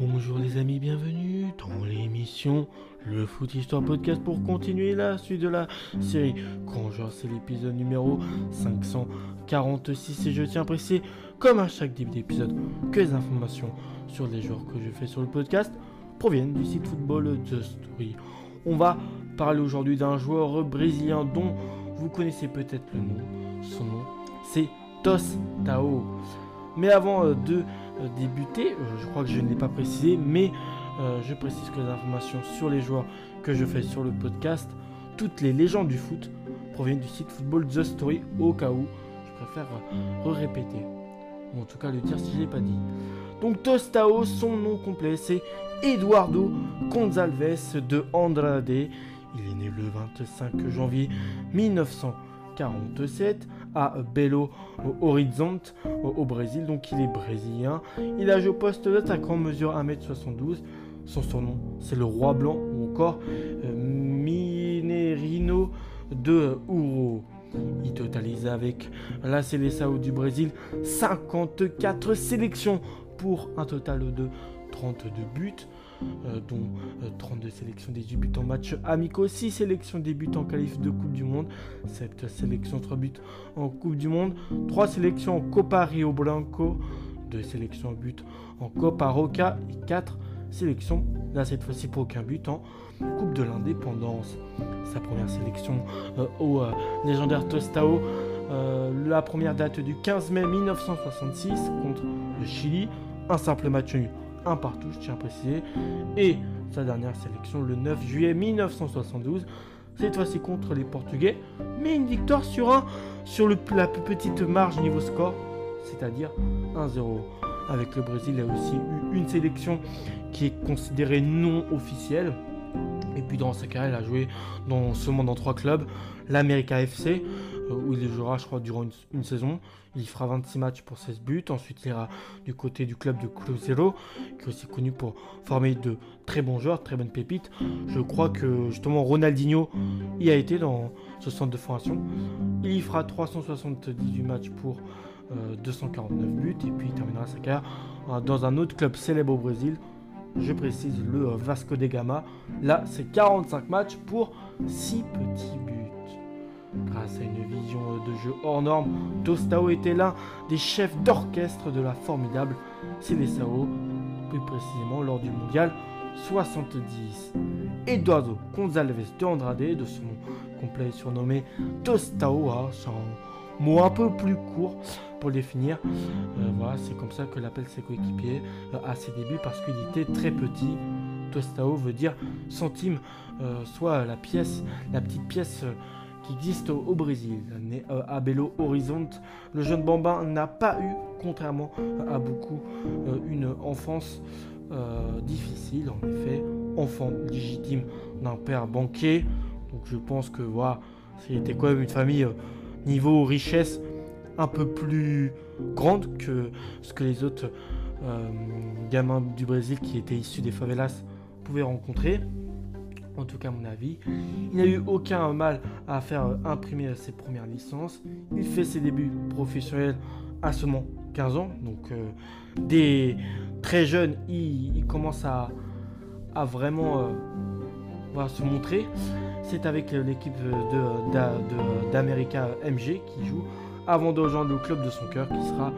Bonjour les amis, bienvenue dans l'émission Le Foot Histoire Podcast pour continuer la suite de la série. Quand c'est l'épisode numéro 546 et je tiens à préciser, comme à chaque début d'épisode, que les informations sur les joueurs que je fais sur le podcast proviennent du site football The Story. On va parler aujourd'hui d'un joueur brésilien dont vous connaissez peut-être le nom. Son nom, c'est Tos Tao. Mais avant euh, de euh, débuter, euh, je crois que je ne l'ai pas précisé, mais je précise que les informations sur les joueurs que je fais sur le podcast, toutes les légendes du foot proviennent du site Football The Story au cas où je préfère répéter. Ou en tout cas le dire si je ne l'ai pas dit. Donc Tostao, son nom complet c'est Eduardo Gonzalves de Andrade. Il est né le 25 janvier 1947 à Belo Horizonte au Brésil. Donc il est brésilien. Il a joué au poste d'attaquant, mesure 1m72. Son surnom c'est le roi blanc ou encore euh, Minerino de Ouro. Il totalise avec la Seleção du Brésil 54 sélections pour un total de 32 buts. Euh, dont 32 euh, sélections des buts en match amicaux, 6 sélections des buts en qualif de Coupe du Monde, 7 sélections 3 buts en Coupe du Monde, 3 sélections en Copa Rio Blanco, 2 sélections en but en Copa Roca et 4 sélections, là cette fois-ci pour aucun but en Coupe de l'Indépendance. Sa première sélection euh, au légendaire Tostao, la première date du 15 mai 1966 contre le Chili, un simple match nul un partout, je tiens à préciser. Et sa dernière sélection le 9 juillet 1972, cette fois-ci contre les Portugais, mais une victoire sur, un, sur la plus petite marge niveau score, c'est-à-dire 1-0. Avec le Brésil, il a aussi eu une sélection qui est considérée non officielle. Et puis dans sa carrière, il a joué dans, seulement dans trois clubs. L'America FC, où il jouera, je crois, durant une, saison. Il fera 26 matchs pour 16 buts. Ensuite, il ira du côté du club de Cruzeiro, qui est aussi connu pour former de très bons joueurs, très bonnes pépites. Je crois que justement Ronaldinho y a été dans ce centre de formation. Il y fera 378 matchs pour 249 euh, buts. Et puis, il terminera sa carrière euh, dans un autre club célèbre au Brésil. Je précise le Vasco de Gama. Là, c'est 45 matchs pour 6 petits buts. Grâce à une vision de jeu hors norme, Tostao était l'un des chefs d'orchestre de la formidable Seleção, plus précisément lors du mondial 70. Eduardo Gonzalez de Andrade, de son nom complet surnommé Tostao, un mot un peu plus court pour le définir. Euh, voilà, c'est comme ça que l'appelle ses coéquipiers euh, à ses débuts parce qu'il était très petit. Tostao veut dire centime, euh, soit la pièce, la petite pièce qui existe au, Brésil. Euh, à Belo Horizonte, le jeune Bambin n'a pas eu, contrairement à beaucoup, euh, une enfance euh, difficile. En effet, enfant légitime d'un père banquier. Donc je pense que voilà, c'était quand même une famille niveau richesse un peu plus grande que ce que les autres gamins du Brésil qui étaient issus des favelas pouvaient rencontrer en tout cas à mon avis. Il n'a eu aucun mal à faire euh, imprimer ses premières licences. Il fait ses débuts professionnels à seulement 15 ans. Donc euh, dès très jeune, il, commence à, vraiment euh, se montrer. C'est avec l'équipe d'America MG qui joue avant de rejoindre le club de son cœur qui sera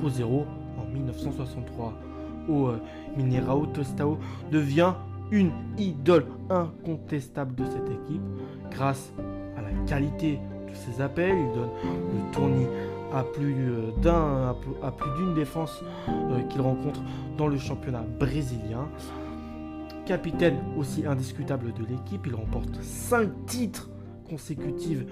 Cruzeiro en 1963. Au Minerao Tostao devient une idole incontestable de cette équipe grâce à la qualité de ses appels. Il donne le tournis à plus euh, d'un à plus d'une défense euh, qu'il rencontre dans le championnat brésilien. Capitaine aussi indiscutable de l'équipe, il remporte 5 titres consécutifs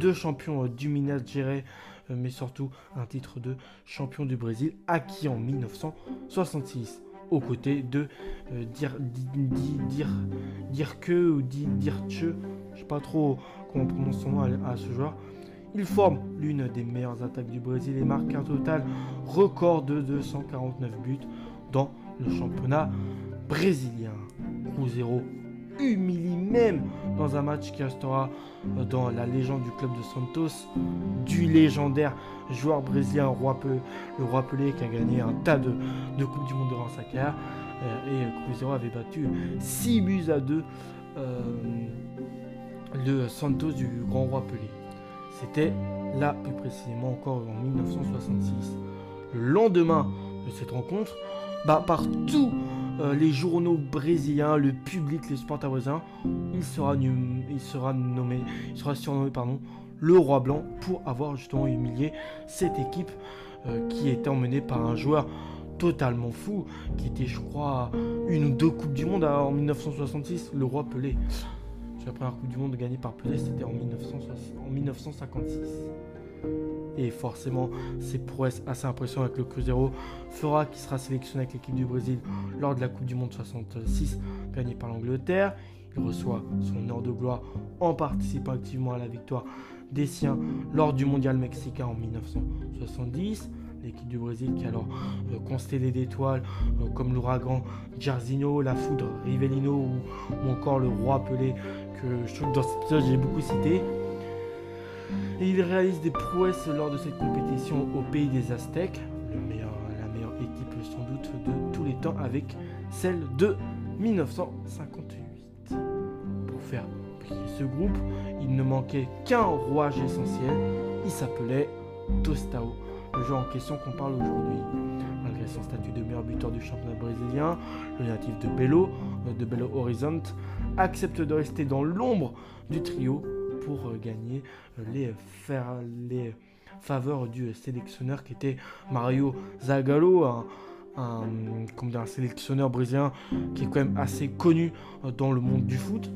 de champion du Minas Gerais, euh, mais surtout un titre de champion du Brésil acquis en 1966 aux côtés de euh, dire, dire, dire, que ou dire, dire je sais pas trop comment on son nom à, ce joueur. Il forme l'une des meilleures attaques du Brésil et marque un total record de 249 buts dans le championnat brésilien. Cruzeiro humilie même dans un match qui restera dans la légende du club de Santos, du légendaire joueur brésilien roi le roi Pelé qui a gagné un tas de, de Coupes du Monde devant sa carrière. et Cruzeiro avait battu 6 buts à 2 le Santos du Grand Roi Pelé. C'était là plus précisément encore en 1966. Le lendemain de cette rencontre, bah, par tous les journaux brésiliens, le public, les supporters il sera, il sera nommé, il sera surnommé pardon, le roi blanc pour avoir justement humilié cette équipe euh, qui était emmenée par un joueur totalement fou, qui était je crois une ou deux coupes du monde en 1966, le roi Pelé. La première coupe du monde gagnée par Pelé c'était en 1956. Et forcément, ces prouesses assez impressionnantes avec le Cruzeiro fera qu'il sera sélectionné avec l'équipe du Brésil lors de la Coupe du Monde 66 gagnée par l'Angleterre. Il reçoit son heure de gloire en participant activement à la victoire des siens lors du mondial mexicain en 1970. L'équipe du Brésil qui alors euh, constellé d'étoiles euh, comme l'ouragan Jairzinho, la foudre Rivellino ou, encore le roi Pelé que je trouve dans cet épisode j'ai beaucoup cité. Il réalise des prouesses lors de cette compétition au pays des Aztèques, la meilleure équipe sans doute de tous les temps avec celle de 1958. Pour faire ce groupe, il ne manquait qu'un rouage essentiel, il s'appelait Tostao, le joueur en question qu'on parle aujourd'hui. Malgré son statut de meilleur buteur du championnat brésilien, le natif de Belo, euh, de Belo Horizonte, accepte de rester dans l'ombre du trio pour euh, gagner euh, les, les faveurs du sélectionneur qui était Mario Zagallo, un, un sélectionneur brésilien qui est quand même assez connu dans le monde du foot.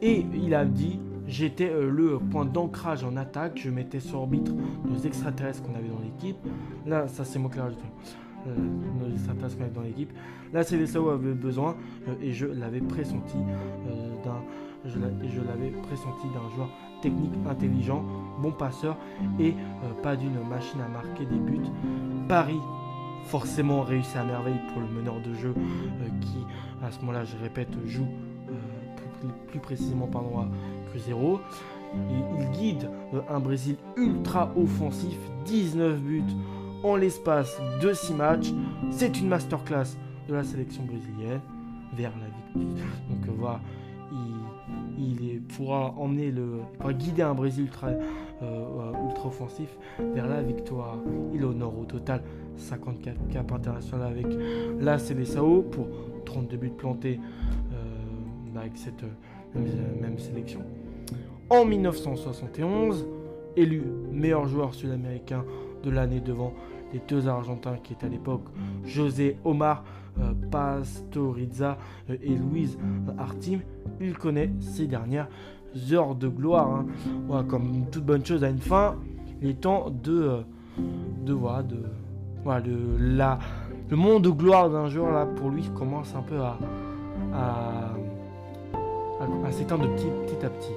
Et il a dit j'étais euh, le point d'ancrage en attaque, je mettais sur orbite nos extraterrestres qu'on avait dans l'équipe. Là, ça c'est moi qui l'ai rajouté. Euh, nos extraterrestres qu'on avait dans l'équipe. Là, c'est les où avait besoin euh, et je l'avais pressenti d'un je l'avais pressenti d'un joueur technique intelligent, bon passeur et pas d'une machine à marquer des buts. Paris forcément réussi à merveille pour le meneur de jeu qui à ce moment-là je répète joue plus précisément pardon, à Cruzeiro. Il, guide euh, un Brésil ultra offensif, 19 buts en l'espace de 6 matchs. C'est une masterclass de la sélection brésilienne vers la victoire. Donc euh, voilà, il, pourra emmener le, guider un Brésil ultra, euh, ultra offensif vers la victoire. Il honore au total 54 caps internationaux avec la Célessao pour 32 buts plantés avec cette euh, même, sélection. En 1971, élu meilleur joueur sud-américain de l'année devant les deux Argentins qui étaient à l'époque José Omar euh, Pastoriza euh, et Louise Artim, il connaît ces dernières heures de gloire. Hein. comme toute bonne chose à une fin, il est temps de, de, voir de, voilà, de la, le monde de gloire d'un joueur là pour lui commence un peu à à, s'éteindre petit, à petit.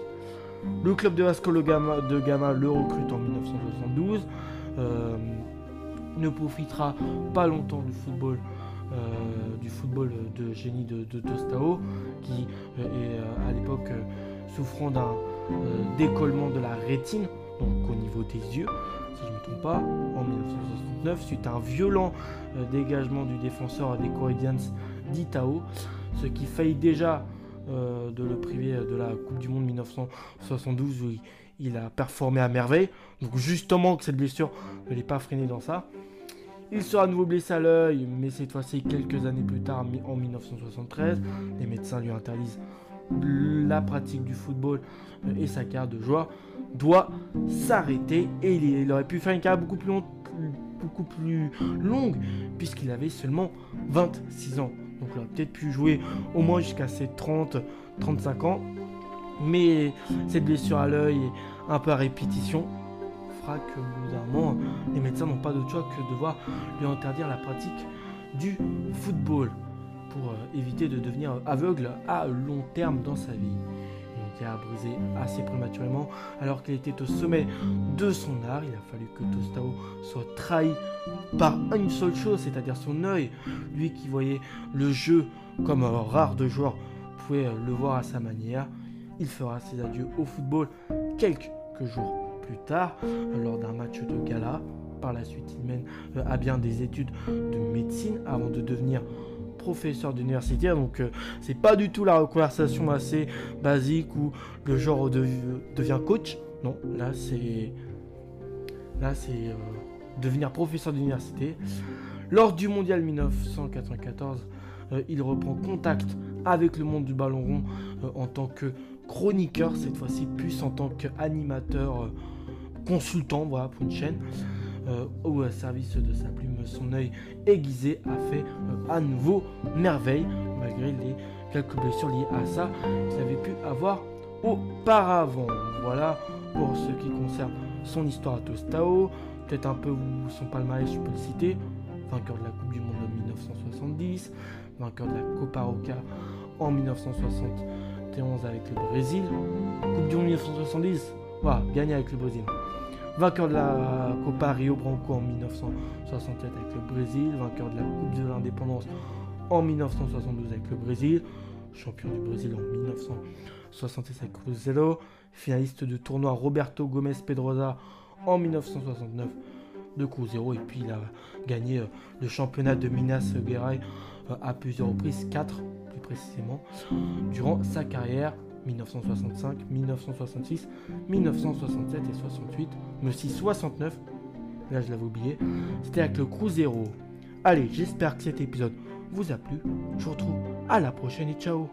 Le club de Vasco de Gama le recrute en 1972. Euh, ne profitera pas longtemps du football, euh, du football de génie de, Tostao, qui euh, est à l'époque souffrant d'un décollement de la rétine, donc au niveau des yeux, si je ne me trompe pas, en 1969, suite à un violent dégagement du défenseur des Corinthians d'Itao, ce qui faillit déjà euh, de le priver de la Coupe du Monde 1972 où il, a performé à merveille. Donc justement que cette blessure ne l'ait pas freiné dans ça. Il sera à nouveau blessé à l'œil, mais cette fois-ci quelques années plus tard, en 1973, les médecins lui interdisent la pratique du football euh, et sa carrière de joueur doit s'arrêter et il, aurait pu faire une carrière beaucoup plus, beaucoup plus longue puisqu'il avait seulement 26 ans. Donc il aurait peut-être pu jouer au moins jusqu'à ses 30, 35 ans. Mais cette blessure à l'œil un peu à répétition fera que, bout les médecins n'ont pas d'autre choix que de devoir lui interdire la pratique du football pour euh, éviter de devenir aveugle à long terme dans sa vie a brisé assez prématurément alors qu'il était au sommet de son art. Il a fallu que Tostao soit trahi par une seule chose, c'est-à-dire son œil. Lui qui voyait le jeu comme rare de joueurs pouvait le voir à sa manière. Il fera ses adieux au football quelques jours plus tard lors d'un match de gala. Par la suite, il mène euh, à bien des études de médecine avant de devenir professeur d'université. Donc euh, c'est pas du tout la conversation assez basique où le genre devient coach. Non, là c'est là c'est euh, devenir professeur d'université. Lors du mondial 1994, euh, il reprend contact avec le monde du ballon rond en tant que chroniqueur, cette fois-ci plus en tant qu'animateur consultant voilà, pour une chaîne. Euh, au service de sa plume, son œil aiguisé a fait euh, à nouveau merveille, malgré les quelques blessures liées à ça qu'il avait pu avoir auparavant. Voilà pour ce qui concerne son histoire à Tostao. Peut-être un peu son palmarès, je peux le citer. Vainqueur de la Coupe du Monde en 1970, vainqueur de la Copa Roca en 1971 avec le Brésil. Coupe du Monde 1970, voilà, gagné avec le Brésil. Vainqueur de la Copa Rio Branco en 1967 avec le Brésil, vainqueur de la Coupe de l'Indépendance en 1972 avec le Brésil, champion du Brésil en 1966 avec Cruzeiro, finaliste de tournoi Roberto Gomez Pedrosa en 1969 de Cruzeiro et puis il a gagné euh, le championnat de Minas Gerais euh, à plusieurs reprises, 4 précisément, durant sa carrière 1965, 1966, 1967 et 68, mais aussi 69. Là, je l'avais oublié. C'était avec le Cruzeiro. Allez, j'espère que cet épisode vous a plu. Je vous retrouve à la prochaine et ciao